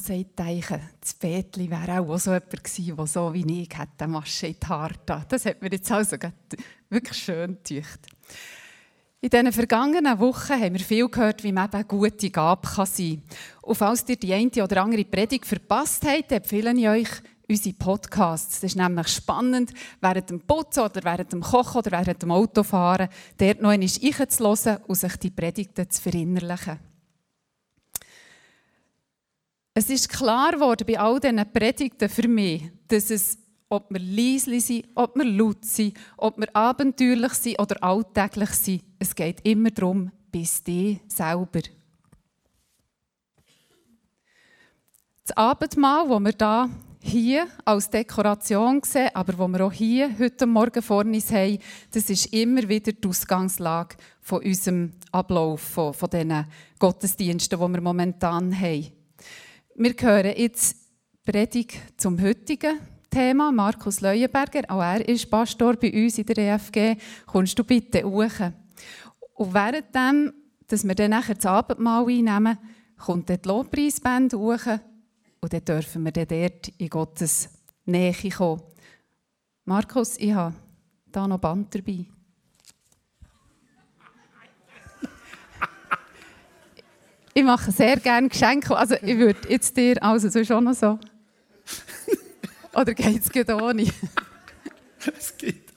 sagt, denke, das Bettli wäre auch so jemand gewesen, der so wie ich hätte Masche in die Haare Das hat mir jetzt also wirklich schön gedacht. In diesen vergangenen Wochen haben wir viel gehört, wie man eine gute Gabe kann sein kann. Und falls ihr die eine oder andere Predigt verpasst habt, empfehle ich euch unsere Podcasts. Das ist nämlich spannend, während dem Putzen oder während dem Kochen oder während dem Autofahren, dort noch einmal reinzuhören und sich die Predigten zu verinnerlichen. Es ist klar geworden bei all diesen Predigten für mich, dass es, ob wir leise sind, ob wir laut sind, ob wir abenteuerlich sind oder alltäglich sind, es geht immer darum, bis die selber. Das Abendmahl, das wir da hier als Dekoration sehen, aber wo wir auch hier heute Morgen vor uns haben, das ist immer wieder die Ausgangslage von unserem Ablauf, von, von diesen Gottesdiensten, die wir momentan haben. Wir hören jetzt Predigt zum heutigen Thema. Markus Leuenberger, auch er ist Pastor bei uns in der EFG. Kommst du bitte hoch? Und währenddem, dass wir dann nachher das Abendmahl einnehmen, kommt die Lobpreisband hoch und dann dürfen wir dann dort in Gottes Nähe kommen. Markus, ich habe da noch Band dabei. Ich mache sehr gerne Geschenke. Also ich würde jetzt dir, also so schon noch so. Oder geht es geht ohne? Es geht ohne.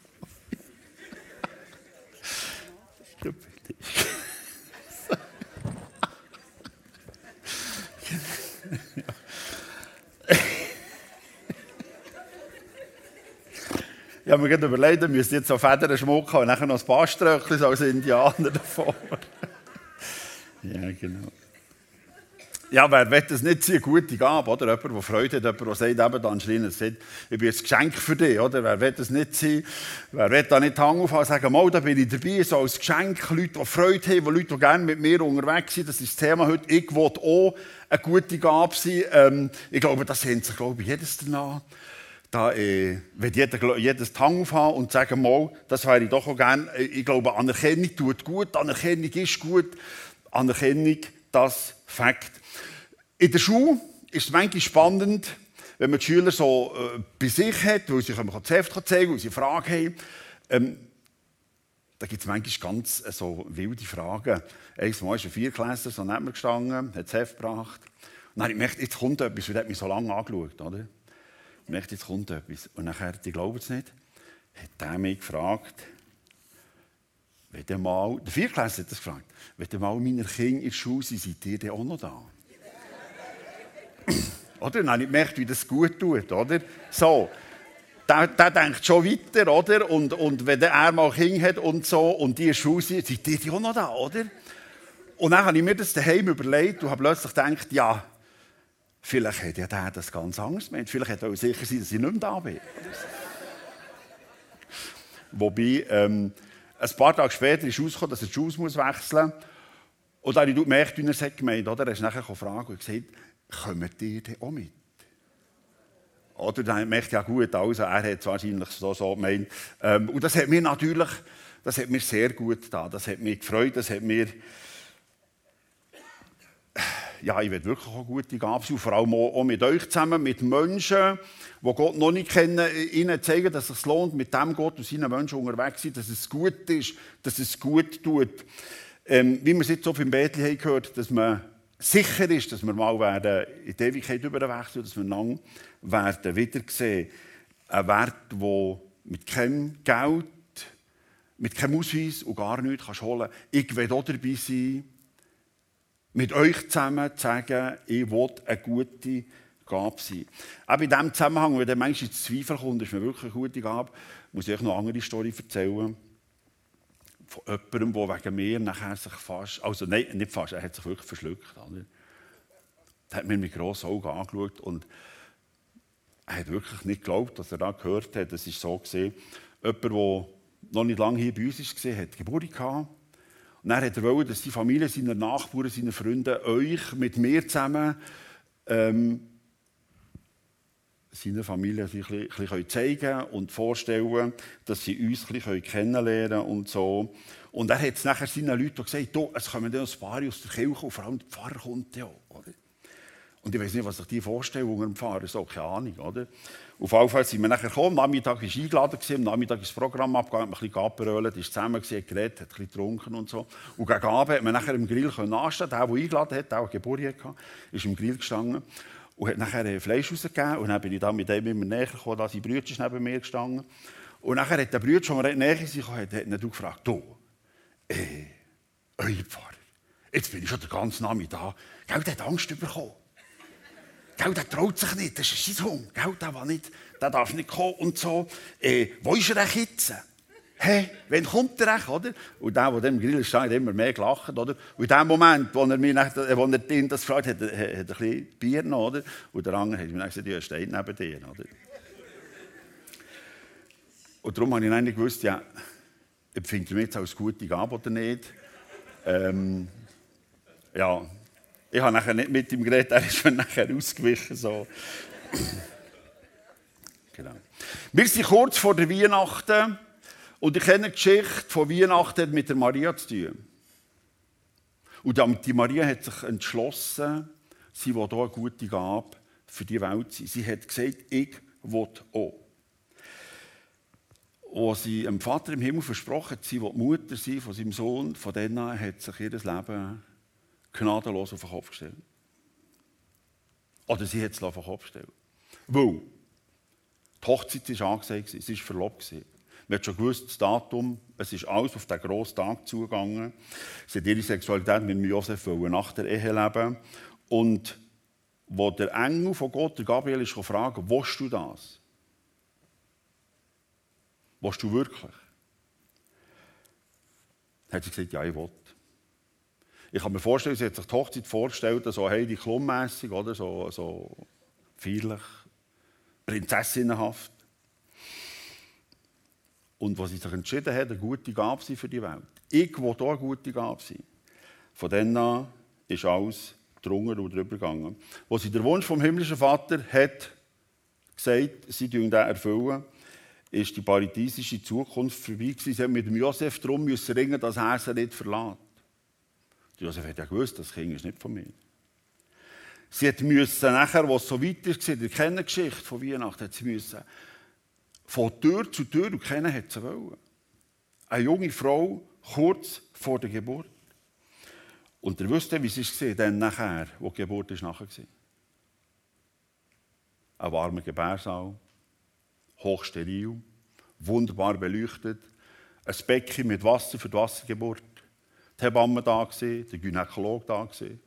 Ich habe mir gerade überlegt, wir müssen jetzt so Federn schmucken und nachher noch ein paar Ströckchen als Indianer davor. ja, genau. Ja, wer will das nicht eine gute Gabe, oder? Jemand, der Freude hat, jemand, der sagt, eben dann schreien, ich bin ein Geschenk für dich, oder? Wer will das nicht sein? Wer will da nicht Hang aufhaben sagen, mal, da bin ich dabei, so als Geschenk, Leute, die Freude haben, Leute, die gerne mit mir unterwegs sind, das ist das Thema heute. Ich will auch eine gute Gabe sein. Ähm, ich glaube, das sehnt sich, glaube ich, jedes danach. Da äh, wird jeder, jedes Hang aufhaben und sagen, mal, das wäre ich doch auch gerne. Ich glaube, Anerkennung tut gut, Anerkennung ist gut. Anerkennung, das Fakt. In der Schule ist es manchmal spannend, wenn man die Schüler so äh, bei sich hat, weil sie das Heft zeigen weil sie Fragen haben. Ähm, da gibt es manchmal ganz äh, so wilde Fragen. Einmal ist ein Vierklässler so neben mir gestanden, hat das Heft gebracht. Und dann habe ich jetzt kommt etwas, weil er hat mich so lange angeschaut. Oder? Ich merkte, jetzt kommt etwas. Und nachher, die glauben es nicht, hat er mich gefragt, wenn der mal, der Vierklässler hat das gefragt, wenn der mal meine Kinder in der Schule sind, seid ihr dann auch noch da? oder? Dann habe ich gemerkt, wie das gut tut, oder? So. Der, der denkt schon weiter, oder? Und, und wenn er mal Kinder hat und so, und die in Schule sind, seid ihr auch noch da, oder? Und dann habe ich mir das daheim überlegt und habe plötzlich gedacht, ja, vielleicht hat ja der das ganz anders gemeint. Vielleicht hat er auch sicher sein, dass ich nicht mehr da bin. Wobei, ähm, ein paar Tage später ist rausgekommen, dass er die Schuhe wechseln muss. Und dann habe ich gemerkt, wie er es gemeint hat. Er ist nachher gefragt und gesagt, kommt ihr denn auch mit? Oder dann merkt ja gut, also er hat es wahrscheinlich so, so gemeint. Ähm, und das hat mir natürlich, das hat mir sehr gut getan. Das hat mich gefreut, das hat mir, ja, ich will wirklich auch gute Gabe sein, vor allem auch mit euch zusammen, mit Menschen, die Gott noch nicht kennen, ihnen zeigen, dass es lohnt, mit dem Gott und seinen Menschen unterwegs sein, dass es gut ist, dass es gut tut. Ähm, wie wir es jetzt so im Bethlehem haben gehört, dass man sicher ist, dass wir mal werden in die Ewigkeit überwechseln, dass wir lang werden wiedersehen. Ein Wert, der mit keinem Geld, mit keinem Ausweis und gar nichts kannst holen kannst. Ich will auch dabei sein, mit euch zusammen zu sagen, ich will eine gute Gabe sein. Auch in diesem Zusammenhang, wenn der Mensch ins Zweifel kommt, ist mir wirklich eine gute Gabe, muss ich euch noch eine andere Story erzählen von jemandem, der wegen mir nachher sich fast, also nein, nicht fast, er hat sich wirklich verschluckt. Er hat mir mit grossen Augen angeschaut und er hat wirklich nicht geglaubt, dass er da gehört hat. Es ist so gesehen, jemand, der noch nicht lange hier bei uns war, hat Geburt gehabt. Und dann hat er wollen, dass die Familie, seine Nachbarn, seine Freunde euch mit mir zusammen ähm, seiner Familie sich ein bisschen zeigen und vorstellen, dass sie uns ein bisschen kennenlernen und so. Und er hat es nachher seinen Leuten gesagt, es kommen dann ein paar aus der Kirche und vor allem der Pfarrer kommt ja. Und ich weiß nicht, was sich die vorstellen unter dem Fahrer, so, keine Ahnung, oder? Auf jeden Fall sind wir nachher gekommen, am Nachmittag war eingeladen, am Nachmittag ist das Programm abgegangen, hat ein bisschen geaperölt, ist zusammen geredet, hat ein bisschen getrunken und so. Und gegen Abend hat man nachher im Grill anstehen der, der eingeladen hat, der auch Geburt hatte, ist im Grill gestanden und hat nachher Fleisch rausgegeben und dann bin ich dann mit dem immer näher gekommen, da sein Brüder neben mir gestanden. Und nachher hat der Brüder, schon mal näher sich hat, ihn gefragt, du, äh, euer Pfarrer, jetzt bin ich schon den ganzen Nachmittag, gell, der hat Angst bekommen. Gell, der traut sich nicht, das ist sein Hund. Gell, der, will nicht, der darf nicht kommen und so. Äh, wo ist er denn jetzt? Hä, wann kommt er echt, oder? Und der, der im Grill stand, hat immer mehr gelacht, oder? Und in dem Moment, wo er, mir nach, wo er das gefragt hat, hat er ein bisschen Bier noch, oder? Und der andere hat mir gesagt, ja, steht neben dir, oder? Und darum habe ich nicht gewusst, ja, empfindet er mich jetzt als gute Gabe oder nicht? Ähm, ja, ich habe nachher nicht mit ihm geredet, er ist mir nachher ausgewichen. So. genau. Wir sind kurz vor der Weihnachten und ich kenne die Geschichte von Weihnachten mit der Maria zu tun. Und die Maria hat sich entschlossen, sie will hier eine gute Gabe für die Welt sein. Sie hat gesagt, ich will auch. Als sie dem Vater im Himmel versprochen hat, sie will Mutter sein von seinem Sohn, von denen hat sich ihr Leben gnadenlos auf den Kopf gestellt. Oder sie hat es auf den Kopf gestellt. Weil die Hochzeit war angesagt, sie war verlobt. Man hat schon gewusst, das Datum, es ist alles auf den grossen Tag zugegangen. Sie hat ihre Sexualität mit Josef nach der Ehe leben. Und wo der Engel von Gott, der Gabriel, ist gefragt, willst du das? Willst du wirklich? Hat sie gesagt, ja, ich will. Ich kann mir vorstellen, sie hat sich die Hochzeit vorgestellt, so Heidi Klum-mässig, oder? So, so feierlich, prinzessinnenhaft. Und was sie sich entschieden hat, eine gute Gabe sein für die Welt. Ich will hier eine gute Gabe sein. Von dann an ist alles drunter und drüber gegangen. Wo sie der Wunsch vom himmlischen Vater hat gesagt, sie den erfüllen, ist die paradiesische Zukunft vorbei gewesen. Sie mit Josef darum müssen ringen, dass er sie nicht verlässt. Josef hat ja gewusst, das Kind ist nicht von mir. Sie hat müssen nachher, was so weit ist, in der Kennengeschichte von Weihnachten, hat sie müssen von Tür zu Tür und kennen hat sie wollen. Eine junge Frau, kurz vor der Geburt. Und ihr wisst ja, wie es dann nachher, wo die Geburt ist nachher war. Ein warmer Gebärsaal, hochsteril, wunderbar beleuchtet, ein Becken mit Wasser für die Wassergeburt die Hebamme da, gewesen, der Gynäkologe da. Gewesen.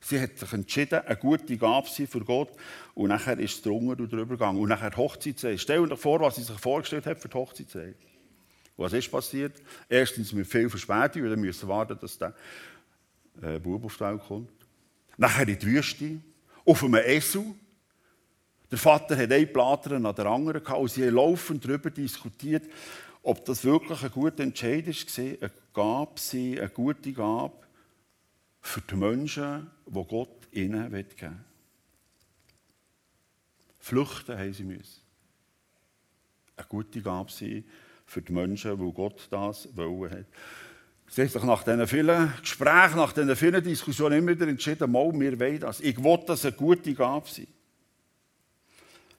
Sie hat sich entschieden, eine gute Gabe zu sein für Gott. Und nachher ist es drunter und drüber gegangen. Und nachher Hochzeitsreise. Stell dir vor, was sie sich vorgestellt hat für die Hochzeitsreise. Was ist passiert? Erstens mit viel Verspätung, weil wir müssen warten, dass der äh, Bub auf die Welt kommt. Nachher in die Wüste, auf einem Esel. Der Vater hat einen Plater nach der anderen gehabt und sie haben laufend darüber diskutiert, ob das wirklich ein guter Entscheid war, eine Gabe war, eine gute Gabe für die Menschen, die Gott ihnen geben will. Flüchten haben sie müssen. Eine gute Gabe sein für die Menschen, die Gott das wollen hat. Sich nach diesen vielen Gesprächen, nach diesen vielen Diskussionen immer wieder entschieden, mal, wir wollen das. Ich will, dass eine gute Gabe sein.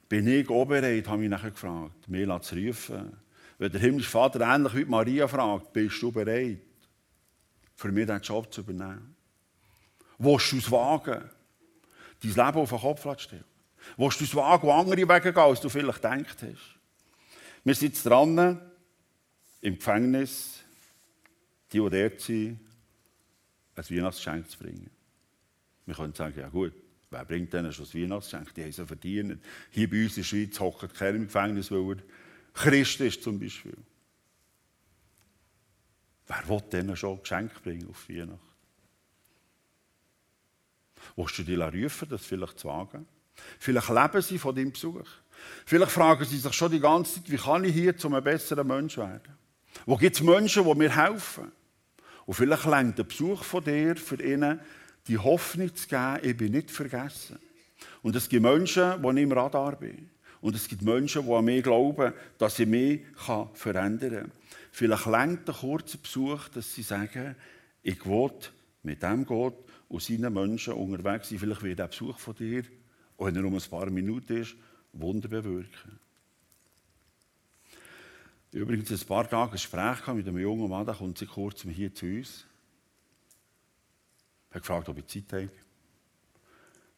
Bin ich auch bereit, habe ich nachher gefragt, mir zu rufen wenn der himmlische Vater ähnlich wie Maria fragt, bist du bereit, für mich diesen Job zu übernehmen? Willst du es wagen, dein Leben auf den Kopf zu stellen? Willst du es wagen, andere Wege gehen, als du vielleicht gedacht hast? Wir sind jetzt dran, im Gefängnis, die, die dort sind, ein Weihnachtsgeschenk zu bringen. Wir können sagen, ja gut, wer bringt denen schon ein Weihnachtsgeschenk? Die haben es verdient. Hier bei uns in der Schweiz hockt keiner im Gefängnis, weil er Christ ist zum Beispiel. Wer will denen schon Geschenk bringen auf Weihnachten? Willst du dich rufen, das vielleicht zu wagen? Vielleicht leben sie von deinem Besuch. Vielleicht fragen sie sich schon die ganze Zeit, wie kann ich hier zu einem besseren Mensch werden? Wo gibt es Menschen, die mir helfen? Und vielleicht lenkt der Besuch von dir für ihnen die Hoffnung zu geben, ich bin nicht vergessen. Und es gibt Menschen, die ich im Radar bin. Und es gibt Menschen, die an mich glauben, dass ich mich verändern kann. Vielleicht längt ein kurzer Besuch, dass sie sagen, ich will mit dem Gott, und seinen Menschen unterwegs sind. Vielleicht wird der Besuch von dir, auch wenn er nur ein paar Minuten ist, Wunder bewirken. Übrigens ein paar Tage ein Gespräch mit einem jungen Mann, der kommt sie kurz hier zu uns. Er hat gefragt, ob ich Zeit habe.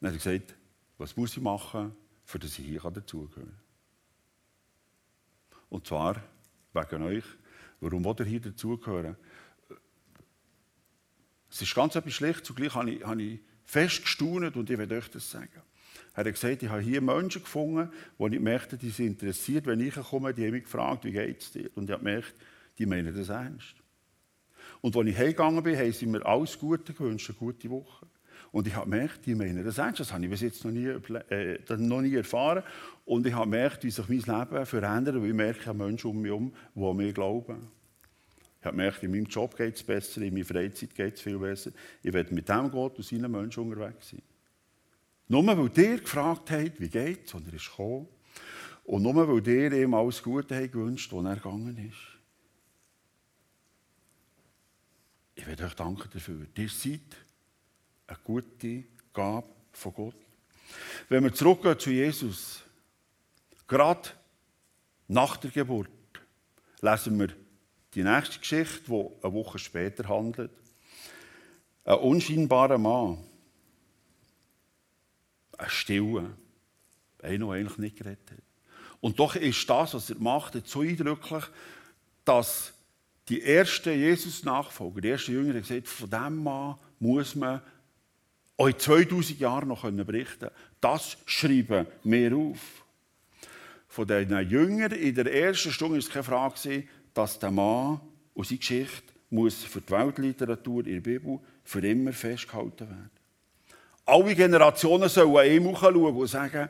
Dann hat er gesagt, was muss ich machen, für dass ich hier dazugehören kann. Und zwar wegen euch. Warum wollt ihr hier dazugehören? Es ist ganz etwas schlecht. Zugleich habe ich, habe ich fest gestaunt und ich werde euch das sagen. Er hat gesagt, ich habe hier Menschen gefunden, die ich merkte, die sind interessiert. Wenn ich komme, die haben mich gefragt, wie geht es dir? Und ich habe gemerkt, die meinen das ernst. Und als ich heimgegangen bin, haben sie mir alles Gute gewünscht, eine gute Woche. Und ich habe gemerkt, die meinen das ernst. Das habe ich bis jetzt noch nie, äh, noch nie erfahren. Und ich habe gemerkt, wie sich mein Leben verändert. Und ich merke, Menschen um mich herum, die an mich glauben. Ich habe gemerkt, in meinem Job geht es besser, in meiner Freizeit geht es viel besser. Ich werde mit dem Gott und seinen Menschen unterwegs sein. Nur weil ihr gefragt habt, wie geht es, und er ist gekommen. Und nur weil ihr ihm alles Gute habt gewünscht, als er gegangen ist. Ich werde euch danken dafür. Ihr seid eine gute Gabe von Gott. Wenn wir zurückgehen zu Jesus, gerade nach der Geburt, lesen wir die nächste Geschichte, die eine Woche später handelt. Ein unscheinbarer Mann, ein Stille, einer, der eigentlich nicht geredet hat. Und doch ist das, was er macht, so eindrücklich, dass die ersten Jesus-Nachfolger, die ersten Jünger, gesagt von diesem Mann muss man euch 2000 Jahre noch berichten können. Das schreiben wir auf. Von diesen Jüngern in der ersten Stunde war es keine Frage, dass der Mann und seine Geschichte muss für die Weltliteratur in der Bibel für immer festgehalten werden. Alle Generationen sollen ihm schauen und sagen,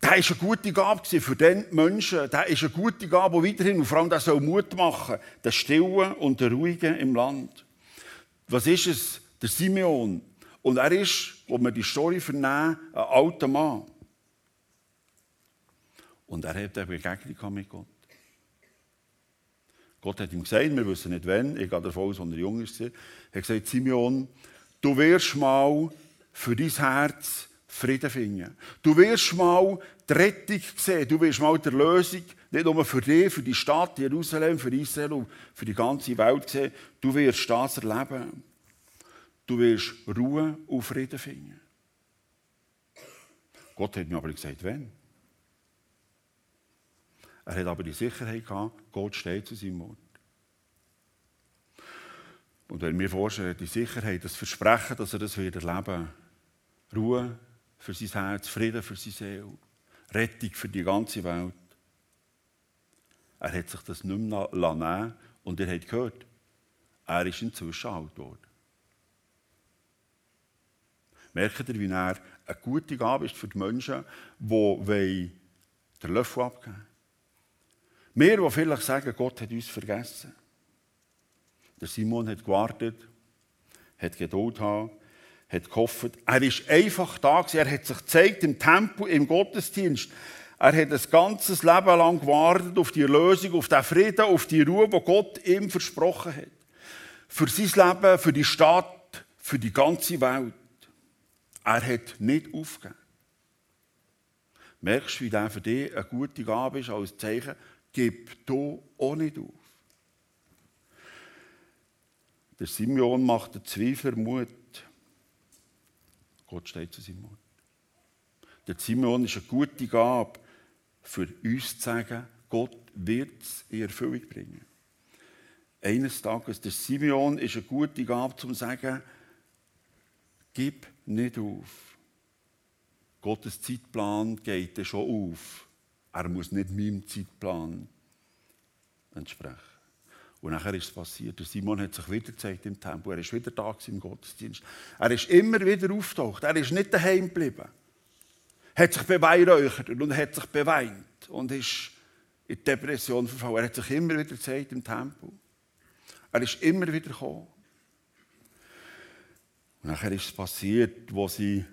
der war eine gute Gabe für den Menschen. Der ist eine gute Gabe, die weiterhin, und vor allem, der soll Mut machen, der Stillen und der Ruhigen im Land. Was ist es? Der Simeon. Und er ist, wo wir die Story vernehmen, ein alter Mann. Und er hat eine Begegnung mit Gott. Gott hat ihm gesagt, wir wissen nicht wann, ich gehe davon aus, als er jung ist, er hat gesagt, Simeon, du wirst mal für dein Herz Frieden finden. Du wirst mal die Rettung sehen, du wirst mal die Lösung, nicht nur für dich, für die Stadt Jerusalem, für Israel und für die ganze Welt sehen, du wirst das erleben. Du wirst Ruhe und Frieden finden. Gott hat mir aber gesagt, wenn. Er hat aber die Sicherheit gehabt, Gott steht zu seinem Wort. Und wenn wir vorstellen, die Sicherheit, das Versprechen, dass er das wieder erleben Ruhe für sein Herz, Frieden für seine Seele, Rettung für die ganze Welt. Er hat sich das nicht mehr nehmen und ihr habt gehört, er ist inzwischen alt geworden. Merkt ihr, wie er eine gute Gabe ist für die Menschen, die den Löffel abgeben wir, die vielleicht sagen, Gott hat uns vergessen. Der Simon hat gewartet, hat Geduld gehabt, hat gehofft. Er ist einfach da gewesen. Er hat sich gezeigt im Tempel, im Gottesdienst. Er hat ein ganzes Leben lang gewartet auf die Lösung, auf den Frieden, auf die Ruhe, die Gott ihm versprochen hat. Für sein Leben, für die Stadt, für die ganze Welt. Er hat nicht aufgegeben. Merkst du, wie der für dich eine gute Gabe ist als Zeichen? Gib du auch nicht auf. Der Simeon macht den Zweifler Mut. Gott steht zu seinem Wort. Der Simeon ist eine gute Gabe, für uns zu sagen, Gott wird es in Erfüllung bringen. Eines Tages, der Simeon ist eine gute Gabe, um zu sagen, gib nicht auf. Gottes Zeitplan geht schon auf. Er muss nicht meinem Zeitplan entsprechen. Und nachher ist es passiert. Simon hat sich wieder gezeigt im Tempel. Er ist wieder da im Gottesdienst. Er ist immer wieder auftaucht. Er ist nicht daheim geblieben. Hat sich beweihräuchert und hat sich beweint und ist in Depression verfallen. Er hat sich immer wieder gezeigt im Tempel. Er ist immer wieder gekommen. Und nachher ist es passiert, wo sie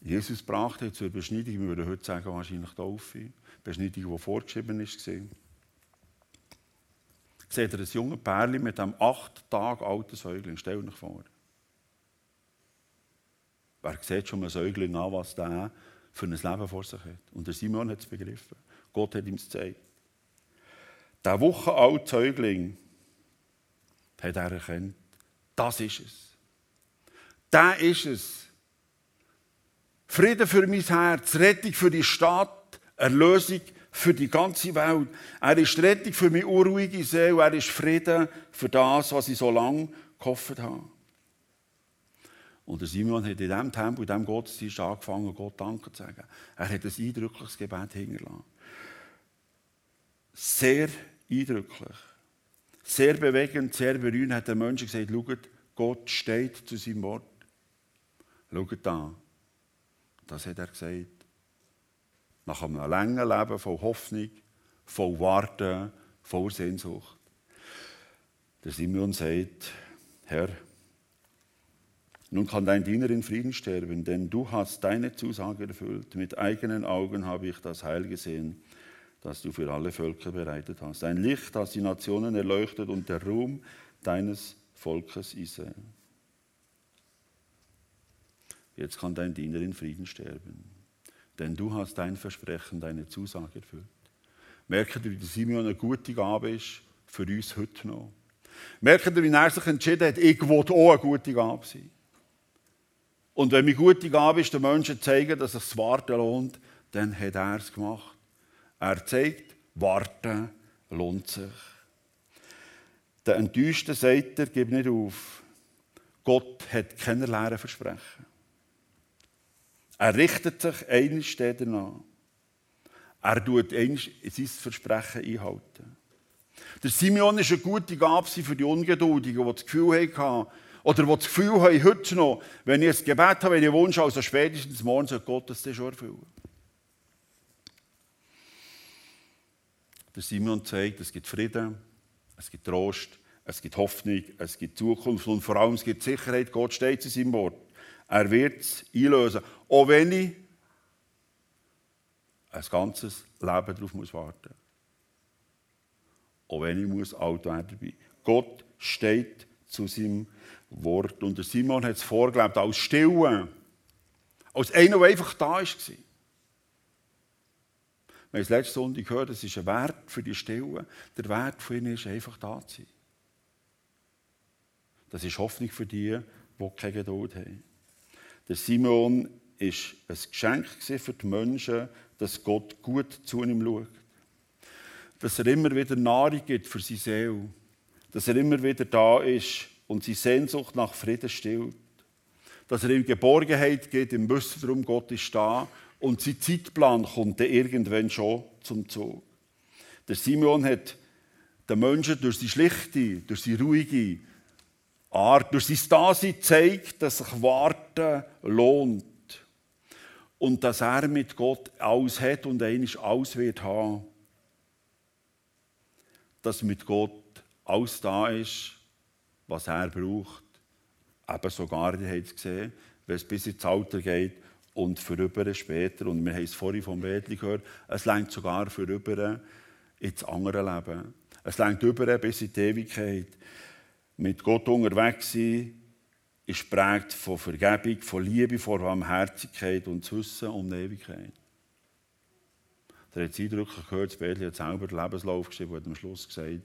Jesus brachte zur Beschneidung. Wir würden heute sagen, wahrscheinlich Taufe. Beschneidung, die vorgeschrieben war. Seht ihr ein junges Pärchen mit einem acht Tage alten Säugling? Stell euch vor. Wer sieht schon einen Säugling an, was der für ein Leben vor sich hat? Und der Simon hat es begriffen. Gott hat ihm es gezeigt. Der wochenalte Säugling hat er erkannt, das ist es. Der ist es. Frieden für mein Herz, Rettung für die Stadt, Erlösung für die ganze Welt. Er ist Rettung für meine unruhige Seele, er ist Frieden für das, was ich so lange gehofft habe. Und der Simon hat in diesem Tempel, in diesem Gottesdienst angefangen, Gott Danke zu sagen. Er hat ein eindrückliches Gebet hingelassen. Sehr eindrücklich. Sehr bewegend, sehr berührend hat der Mensch gesagt, schaut, Gott steht zu seinem Wort. Schaut da. Das hat er gesagt. Nach einem langen Leben voll Hoffnung, voll Warten, voll Sehnsucht. Der Simon sagt, Herr, nun kann dein Diener in Frieden sterben, denn du hast deine Zusage erfüllt. Mit eigenen Augen habe ich das Heil gesehen, das du für alle Völker bereitet hast. Ein Licht, das die Nationen erleuchtet und der Ruhm deines Volkes Israel. Jetzt kann dein Diener in Frieden sterben, denn du hast dein Versprechen, deine Zusage erfüllt. Merkt ihr, wie Simeon eine gute Gabe ist für uns heute noch? Merkt ihr, wie er sich entschieden hat, ich will auch eine gute Gabe sein? Und wenn mir gute Gabe ist, den Menschen zeigen, dass es das Warten lohnt, dann hat er es gemacht. Er zeigt, Warten lohnt sich. Der Enttäuschte sagt er, gib nicht auf. Gott hat keine leeren Versprechen. Er richtet sich eines steht danach. Er tut eines sein Versprechen einhalten. Der Simeon ist eine gute Gabe für die Ungeduldigen, die das Gefühl hatten, oder die das Gefühl haben, heute noch, wenn ich ein Gebet habe, wenn ich Wunsch also spätestens morgen soll Gott das schon erfüllen. Der Simon zeigt, es gibt Frieden, es gibt Trost, es gibt Hoffnung, es gibt Zukunft und vor allem es gibt Sicherheit. Gott steht in seinem Wort. Er wird es einlösen. Auch wenn ich ein ganzes Leben darauf muss warten Auch wenn ich muss alt werden dabei. Gott steht zu seinem Wort. Und der Simon hat es vorgelebt als Stille. Als einer, der einfach da war. Wir haben es letzte Sonntag gehört, es ist ein Wert für die Stille. Der Wert für ihn ist, einfach da zu sein. Das ist Hoffnung für die, die keine Geduld haben. Der Simon ist ein Geschenk für die Menschen, dass Gott gut zu ihm schaut. Dass er immer wieder Nahrung gibt für seine Seele. Dass er immer wieder da ist und seine Sehnsucht nach Frieden stillt. Dass er ihm Geborgenheit gibt, im Wissen darum, Gott ist da und sein Zeitplan kommt dann irgendwann schon zum Zug. Der Simon hat den Menschen durch seine schlichte, durch seine ruhige Art, durch sein Dasein zeigt, dass sich Warten lohnt. Und dass er mit Gott alles hat und eigentlich alles wird haben. Dass mit Gott alles da ist, was er braucht. Eben sogar, ihr habt es gesehen, wenn es bis ins Alter geht und vorüber später. Und wir haben es vorhin vom Bädli gehört, es längt sogar vorüber ins andere Leben. Es längt über bis in die Ewigkeit. Mit Gott unterwegs sein ist prägt von Vergebung, von Liebe, von Barmherzigkeit und Wissen um die Ewigkeit. Der hat es eindrücklich gehört, Bädli hat selber den Lebenslauf geschrieben und am Schluss gesagt,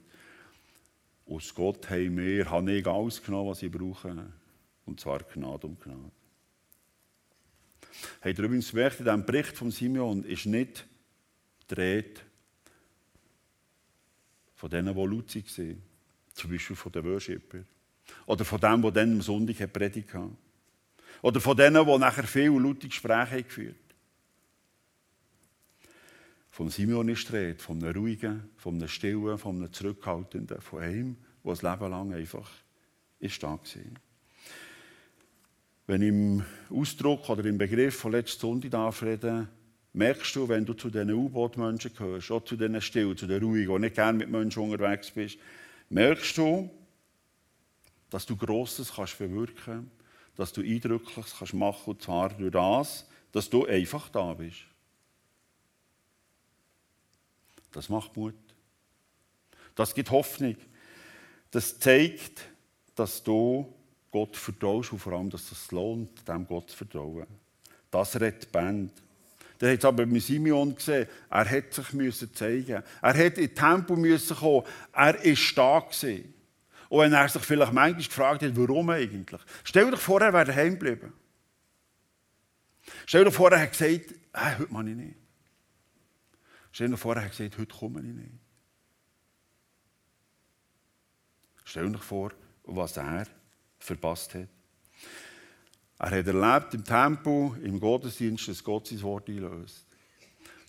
aus Gott haben wir, habe ich alles genommen, was ich brauche. Und zwar Gnade um Gnade. Habt ihr übrigens gemerkt, in diesem Bericht von Simeon ist nicht die Rede von denen, die laut waren. Zum Beispiel von den Worshipper. Oder von dem, der dann am Sonntag predigt hat. Oder von denen, die nachher viele laute Gespräche geführt. Von Simeon ist die von einem ruhigen, einem stillen, einem zurückhaltenden, von einem, der ein Leben lang einfach ist da war. Wenn ich im Ausdruck oder im Begriff von letzter Sonntag darf merkst du, wenn du zu diesen U-Boot-Menschen gehörst, auch zu diesen Stillen, zu den Ruhigen, die nicht gerne mit Menschen unterwegs bist, merkst du, dass du Grosses kannst bewirken dass du Eindrückliches kannst machen und zwar durch das, dass du einfach da bist. Das macht Mut. Das gibt Hoffnung. Das zeigt, dass du Gott vertraust und vor allem, dass es lohnt, dem Gott zu vertrauen. Das die Band. Der hat es aber mit Simeon gesehen, er hätte sich müssen zeigen Er hätte in Tempo müssen kommen. Er war stark. Und wenn er sich vielleicht manchmal gefragt hat, warum eigentlich? Stell dir vor, er wäre daheim geblieben. Stell dir vor, er hat gesagt, hey, heute mache ich nicht. Stell dir vor, er hat gesagt, heute komme ich nicht. Stell dir vor, was er verpasst hat. Er hat erlebt im Tempel, im Gottesdienst, dass Gott sein Wort einlöst.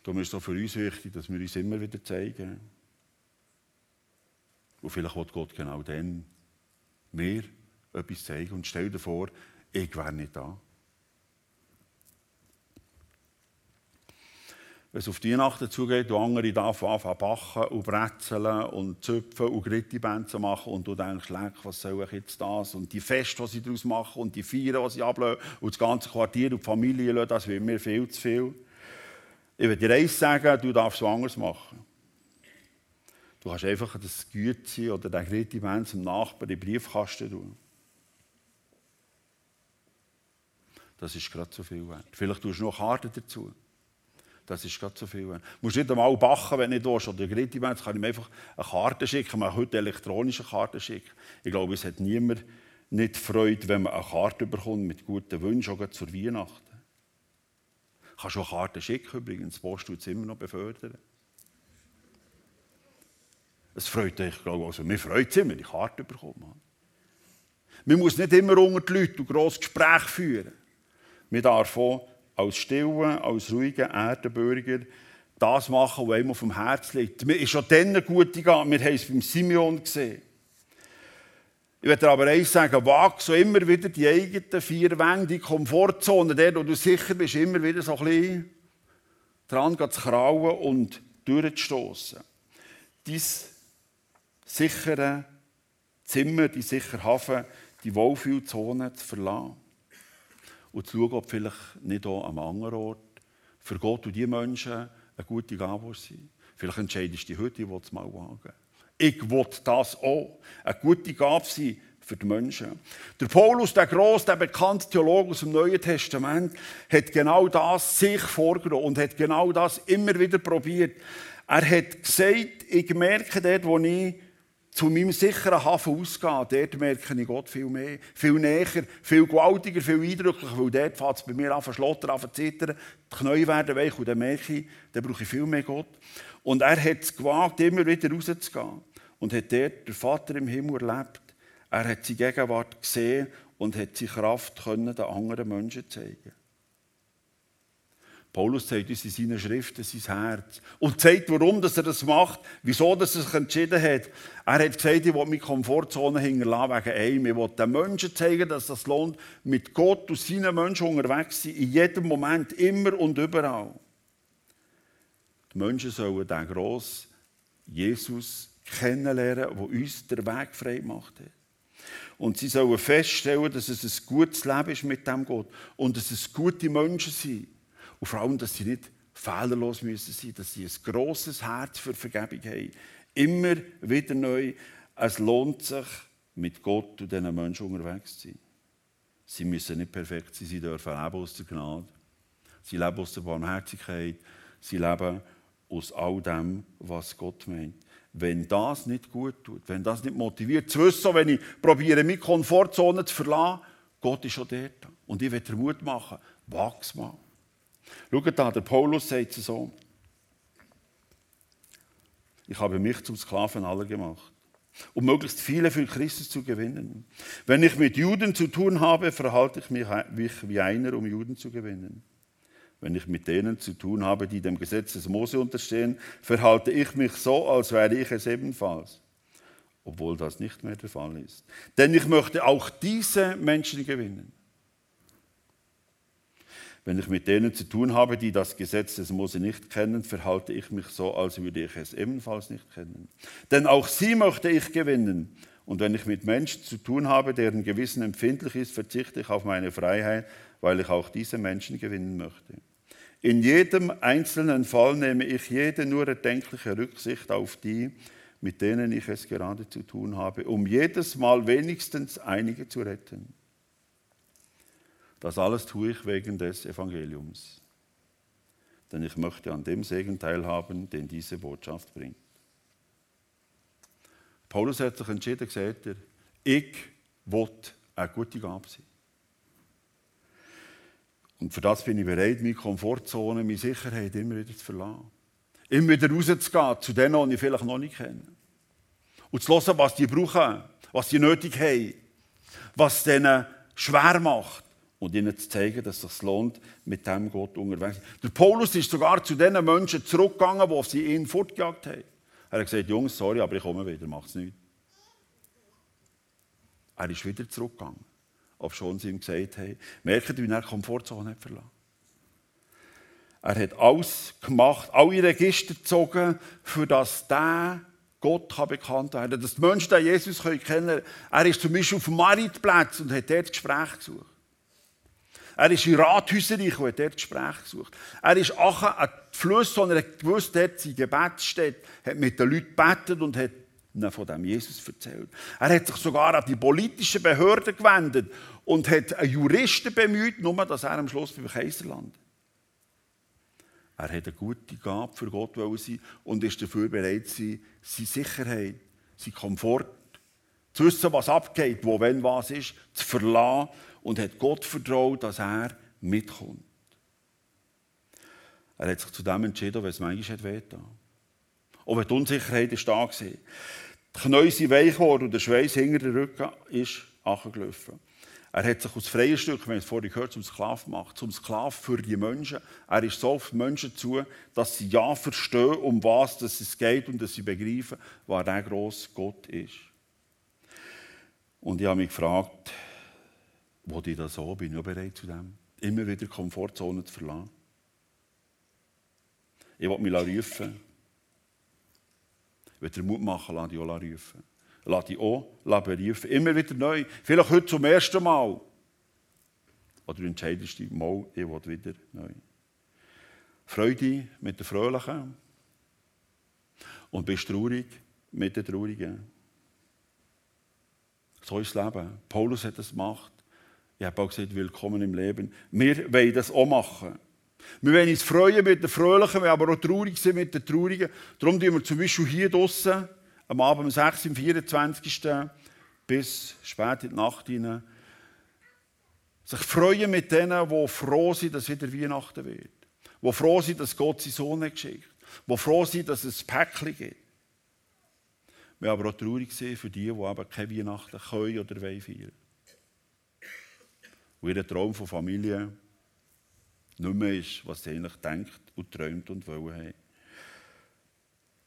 Darum ist es auch für uns wichtig, dass wir uns immer wieder zeigen. Und vielleicht wird Gott genau dann mir etwas zeigen. Und stell dir vor, ich wäre nicht da. Wenn es auf die Weihnachten zugeht, und andere da anfangen backen und brezeln und züpfen und Grittibänze machen und du denkst, leck, was soll ich jetzt das? Und die Feste, die sie daraus machen und die Feiern, die sie ablösen und das ganze Quartier und die Familie, das wird mir viel zu viel. Ich würde dir eins sagen, du darfst es anders machen. Du kannst einfach das Güte oder den Grittibänze zum Nachbarn in den Briefkasten tun. Das ist gerade so viel wert. Vielleicht tust du noch Karten dazu. Das ist gerade so viel. Du musst nicht einmal backen, wenn du nicht willst. Oder Gritti kann ich mir einfach eine Karte schicken. Man kann heute elektronische Karten schicken. Ich glaube, es hat niemand nicht Freude, wenn man eine Karte bekommt mit guten Wünschen, auch zur Weihnachten. Du kannst auch Karten schicken übrigens. Das Post tut es immer noch befördern. Es freut dich, glaube ich, also mir freut es immer, die Karte bekommen. Man muss nicht immer unter die Leute und grosse Gespräche führen. Man darf auch als stillen, als ruhiger Erdenbürger das machen, was ihm auf dem Herz liegt. Mir ist schon dann eine gute Gabe. Wir haben es beim Simeon gesehen. Ich werde aber eins sagen, wag so immer wieder die eigenen vier Wände, die Komfortzone, der, wo du sicher bist, immer wieder so ein bisschen dran zu krauen und durchzustoßen. Dein sichere Zimmer, die sichere Hafen, die Wohlfühlzone zu verlassen und zu schauen, ob vielleicht nicht auch am anderen Ort für Gott und die Menschen eine gute Gabe sein. Vielleicht entscheidest du dich heute, ich es mal wagen. Ich will das auch. Eine gute Gabe sein für die Menschen. Der Paulus, der grosse, der bekannte Theologe aus dem Neuen Testament, hat genau das sich vorgenommen und hat genau das immer wieder probiert. Er hat gesagt, ich merke dort, wo ich zu meinem sicheren Hafen ausgehen, dort merke ich Gott viel mehr, viel näher, viel gewaltiger, viel eindrücklicher, weil dort fängt es bei mir an zu schlottern, an zu zittern, die Knie werden weich und dann merke ich, dann brauche ich viel mehr Gott. Und er hat es gewagt, immer wieder rauszugehen und hat dort den Vater im Himmel erlebt. Er hat seine Gegenwart gesehen und hat seine Kraft den anderen Menschen zeigen Paulus zeigt uns in seinen Schriften sein Herz und zeigt, warum dass er das macht, wieso dass er sich entschieden hat. Er hat gesagt, ich will meine Komfortzone hinterlassen wegen einem. Ich will den Menschen zeigen, dass das lohnt, mit Gott und seinen Menschen unterwegs zu sein, in jedem Moment, immer und überall. Die Menschen sollen den grossen Jesus kennenlernen, der uns den Weg frei gemacht hat. Und sie sollen feststellen, dass es ein gutes Leben ist mit dem Gott und dass es gute Menschen sind und vor allem, dass sie nicht fehlerlos müssen sein, dass sie ein grosses Herz für Vergebung haben. Immer wieder neu. Es lohnt sich, mit Gott und diesen Menschen unterwegs zu sein. Sie müssen nicht perfekt sein, sie dürfen leben aus der Gnade. Sie leben aus der Barmherzigkeit. Sie leben aus all dem, was Gott meint. Wenn das nicht gut tut, wenn das nicht motiviert, zu wissen, wenn ich probiere, meine Komfortzone zu verlassen, Gott ist schon dort. Und ich will Mut machen, wachs mal. Schaut da, der Paulus sagt es so. Ich habe mich zum Sklaven aller gemacht, um möglichst viele für Christus zu gewinnen. Wenn ich mit Juden zu tun habe, verhalte ich mich wie einer, um Juden zu gewinnen. Wenn ich mit denen zu tun habe, die dem Gesetz des Mose unterstehen, verhalte ich mich so, als wäre ich es ebenfalls. Obwohl das nicht mehr der Fall ist. Denn ich möchte auch diese Menschen gewinnen. Wenn ich mit denen zu tun habe, die das Gesetz des Mose nicht kennen, verhalte ich mich so, als würde ich es ebenfalls nicht kennen. Denn auch sie möchte ich gewinnen. Und wenn ich mit Menschen zu tun habe, deren Gewissen empfindlich ist, verzichte ich auf meine Freiheit, weil ich auch diese Menschen gewinnen möchte. In jedem einzelnen Fall nehme ich jede nur erdenkliche Rücksicht auf die, mit denen ich es gerade zu tun habe, um jedes Mal wenigstens einige zu retten. Das alles tue ich wegen des Evangeliums. Denn ich möchte an dem Segen teilhaben, den diese Botschaft bringt. Paulus hat sich entschieden, gesagt er, ich will eine gute Gabe sein. Und für das bin ich bereit, meine Komfortzone, meine Sicherheit immer wieder zu verlassen. Immer wieder rauszugehen zu denen, die ich vielleicht noch nicht kenne. Und zu hören, was die brauchen, was sie nötig haben, was denen schwer macht. Und ihnen zu zeigen, dass es sich lohnt, mit dem Gott unterwegs zu sein. Der Paulus ist sogar zu den Menschen zurückgegangen, die sie ihn fortgejagt haben. Er hat gesagt, Jungs, sorry, aber ich komme wieder, macht's nicht. Er ist wieder zurückgegangen. Ob schon sie ihm gesagt haben, merkt wie er die Komfortzone nicht verlassen. Er hat alles gemacht, alle Register gezogen, für das der Gott kann bekannt werden dass die Menschen Jesus kennen können. Er ist zum Beispiel auf dem Maritplatz und hat dort Gespräch gesucht. Er ist in Rathäusern und hat dort Gespräch gesucht. Er ist Achen an die Flüsse, und er gewusst hat, sein Gebetsstätte, hat mit den Leuten gebetet und hat ihnen von dem Jesus erzählt. Er hat sich sogar an die politischen Behörden gewendet und hat einen Juristen bemüht, nur dass er am Schluss beim Kaiser landet. Er hat eine gute Gabe für Gott sein und ist dafür bereit, seine Sicherheit, seinen Komfort, zu wissen, was abgeht, wo wenn was ist, zu verlassen und hat Gott vertraut, dass er mitkommt. Er hat sich zu dem entschieden, wenn es manchmal wehgetan Auch wenn die Unsicherheit ist da war. Die Knie sind weich geworden und der Schweiß hinter den Rücken ist gelaufen. Er hat sich aus freien Stück, wenn es vorhin gehört, zum Sklav gemacht, zum Sklav für die Menschen. Er ist so die Menschen zu, dass sie ja verstehen, um was es geht und dass sie begreifen, wer der grosse Gott ist. Und ich habe mich gefragt, wo ich das so bin, ich bereit zu dem, immer wieder Komfortzone zu verlassen. Ich will mich rufen. Ich will dir Mut machen, lass dich auch rufen. Lass dich auch berufen. Immer wieder neu. Vielleicht heute zum ersten Mal. Oder entscheidest dich mal, ich will wieder neu. Freude mit den Fröhlichen. Und bist traurig mit den Traurigen. So ist das Leben. Paulus hat das gemacht. Ich habe auch gesagt, willkommen im Leben. Wir wollen das auch machen. Wir wollen uns freuen mit den Fröhlichen, wir aber auch traurig sein mit den Traurigen. Darum tun wir zum Beispiel hier draußen am Abend um 6, am 24. bis spät in die Nacht hinein, sich freuen mit denen, die froh sind, dass wieder Weihnachten wird. Die froh sind, dass Gott seinen Sohn hat geschickt. Die froh sind, dass es Päckchen gibt. Wir aber auch traurig sind für die, die aber keine Weihnachten können oder wollen feiern. Und ihr Traum von Familie nicht mehr ist, was sie eigentlich denkt und träumt und wollen haben.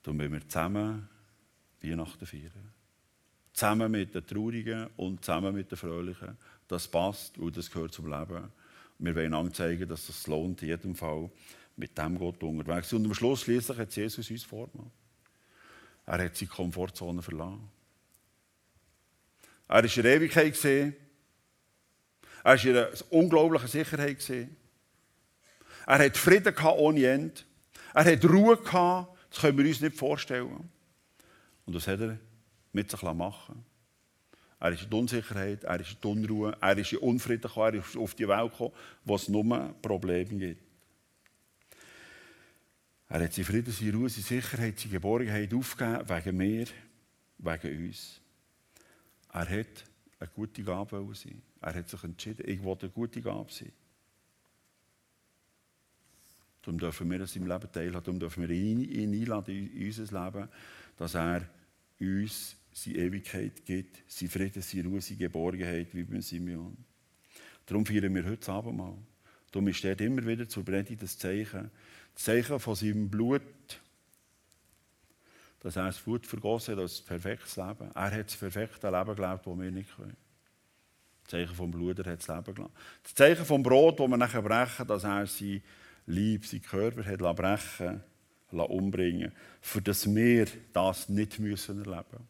Darum wollen wir zusammen Weihnachten feiern. Zusammen mit den Traurigen und zusammen mit den Fröhlichen. Das passt und das gehört zum Leben. Wir wollen anzeigen, dass es lohnt, in jedem Fall mit dem Gott unterwegs Und am Schluss schließlich hat Jesus uns vorgemacht. Er hat seine Komfortzone verlassen. Er ist in der Ewigkeit gesehen. Er ist in einer unglaublichen Sicherheit. Er hat Frieden ohne Ende. Er hat Ruhe gehabt. Das können wir uns nicht vorstellen. Und das hat er mit sich machen Er ist in Unsicherheit, er ist in Unruhe, er ist in Unfrieden gekommen, er ist auf die Welt gekommen, wo es nur Probleme gibt. Er hat seinen Frieden, seine Ruhe, seine Sicherheit, seine Geborgenheit aufgegeben, wegen mir, wegen uns. Er hat eine gute Gabe sein. Er hat sich entschieden, ich will eine gute Gabe sein. Darum dürfen wir das im Leben teilhaben, darum dürfen wir ihn, einladen in unser Leben, dass er uns seine Ewigkeit gibt, seine Frieden, seine Ruhe, seine Geborgenheit, wie beim Simeon. Darum feiern wir heute Abend mal. Darum ist dort immer wieder zur Predigt das Zeichen, das Zeichen von seinem Blut, dass er das Blut vergossen hat als perfektes Leben. Er hat das perfekte Leben gelebt, das wir nicht können. Das Zeichen vom Blut, er hat das Leben gelassen. Das Zeichen vom Brot, das wir nachher brechen, dass er sein Lieb, sein Körper hat brechen umbringen für das wir das nicht müssen erleben müssen.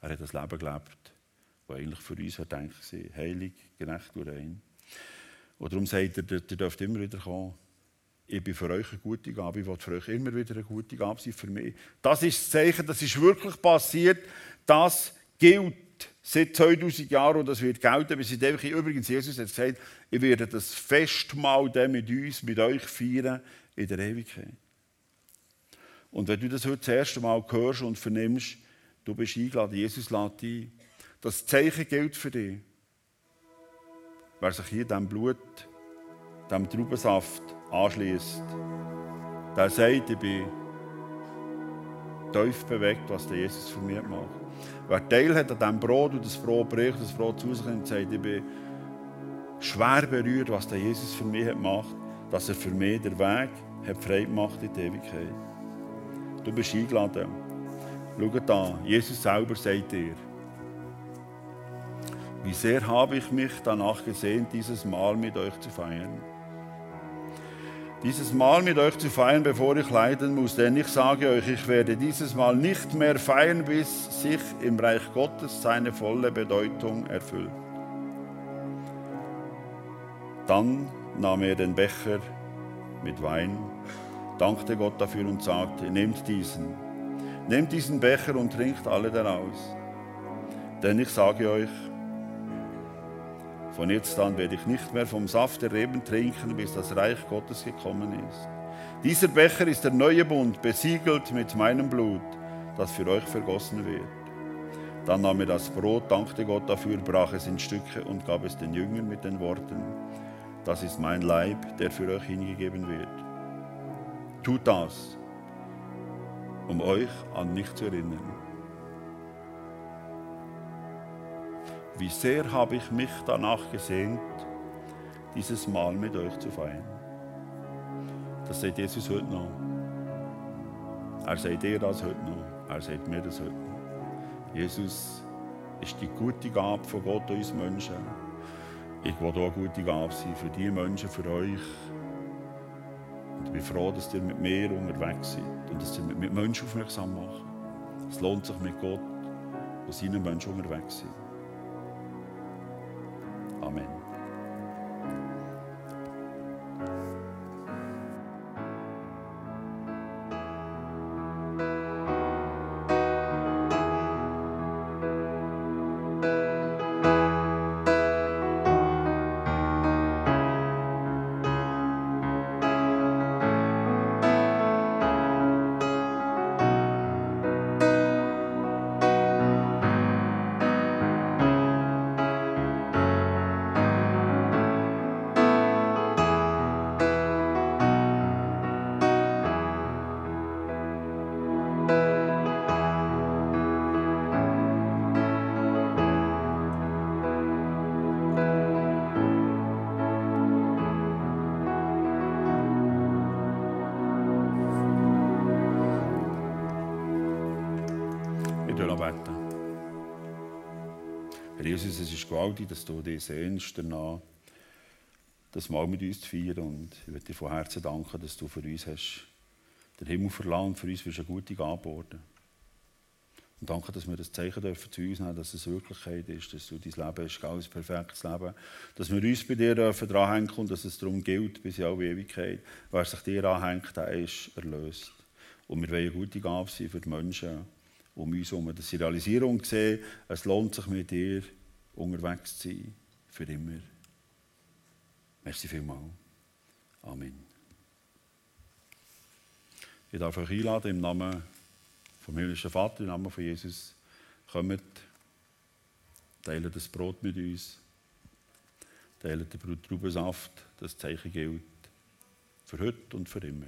Er hat das Leben gelebt, das eigentlich für uns gedacht war, heilig, gerecht und rein. Und darum sagt er, ihr dürft immer wieder kommen. ich bin für euch eine gute Gabe, ich will für euch immer wieder eine gute Gabe sein, für mich. Das ist das Zeichen, das ist wirklich passiert, das gilt seit 2000 Jahren und das wird gelten bis in ewig. Übrigens, Jesus hat gesagt, ich werde das Festmahl mit uns, mit euch feiern in der Ewigkeit. Und wenn du das heute das erste Mal hörst und vernimmst, du bist eingeladen, Jesus lädt ein. Das Zeichen gilt für dich. Wer sich hier dem Blut, dem Traubensaft anschließt, der sagt, ich bin tief bewegt, was der Jesus für mich macht. Wer Teil hat an diesem Brot und das Brot bricht, das Brot zu sich nimmt, sagt, ich bin schwer berührt, was der Jesus für mich macht, dass er für mich den Weg hat frei gemacht in die Ewigkeit. Du bist eingeladen. Schau an, Jesus selber sagt dir, wie sehr habe ich mich danach gesehnt, dieses Mal mit euch zu feiern dieses Mal mit euch zu feiern, bevor ich leiden muss. Denn ich sage euch, ich werde dieses Mal nicht mehr feiern, bis sich im Reich Gottes seine volle Bedeutung erfüllt. Dann nahm er den Becher mit Wein, dankte Gott dafür und sagte, nehmt diesen, nehmt diesen Becher und trinkt alle daraus. Denn ich sage euch, von jetzt an werde ich nicht mehr vom Saft der Reben trinken, bis das Reich Gottes gekommen ist. Dieser Becher ist der neue Bund, besiegelt mit meinem Blut, das für euch vergossen wird. Dann nahm er das Brot, dankte Gott dafür, brach es in Stücke und gab es den Jüngern mit den Worten, das ist mein Leib, der für euch hingegeben wird. Tut das, um euch an mich zu erinnern. Wie sehr habe ich mich danach gesehnt, dieses Mal mit euch zu feiern. Das sagt Jesus heute noch. Er sagt dir das heute noch. Er sagt mir das heute noch. Jesus ist die gute Gabe von Gott uns Menschen. Ich will auch eine gute Gabe sein für die Menschen, für euch. Und ich bin froh, dass ihr mit mir unterwegs seid und dass ihr mit Menschen aufmerksam macht. Es lohnt sich mit Gott und seinen Menschen unterwegs sein. Amen. Jesus, es ist gewaltig, dass du dich sehnst danach, das Mal mit uns zu feiern. Und ich möchte dir von Herzen danken, dass du für uns hast den Himmel verlangt. Für uns bist du eine gute Gabe. Und danke, dass wir das Zeichen dürfen zu uns nehmen, dass es Wirklichkeit ist, dass du dein Leben hast, ein perfektes Leben. Dass wir uns bei dir dürfen dranhängen und dass es darum gilt, bis in alle Ewigkeit. Wer sich dir anhängt, der ist erlöst. Und wir wollen eine gute Gabe sein für die Menschen um uns herum. Dass sie realisieren und sehen, es lohnt sich mit dir, unterwegs zu sein, für immer. Merci vielmals. Amen. Ich darf euch einladen im Namen vom himmlischen Vater, im Namen von Jesus, kommt, teilt das Brot mit uns, teilt den Traubensaft, das Zeichen gilt für heute und für immer.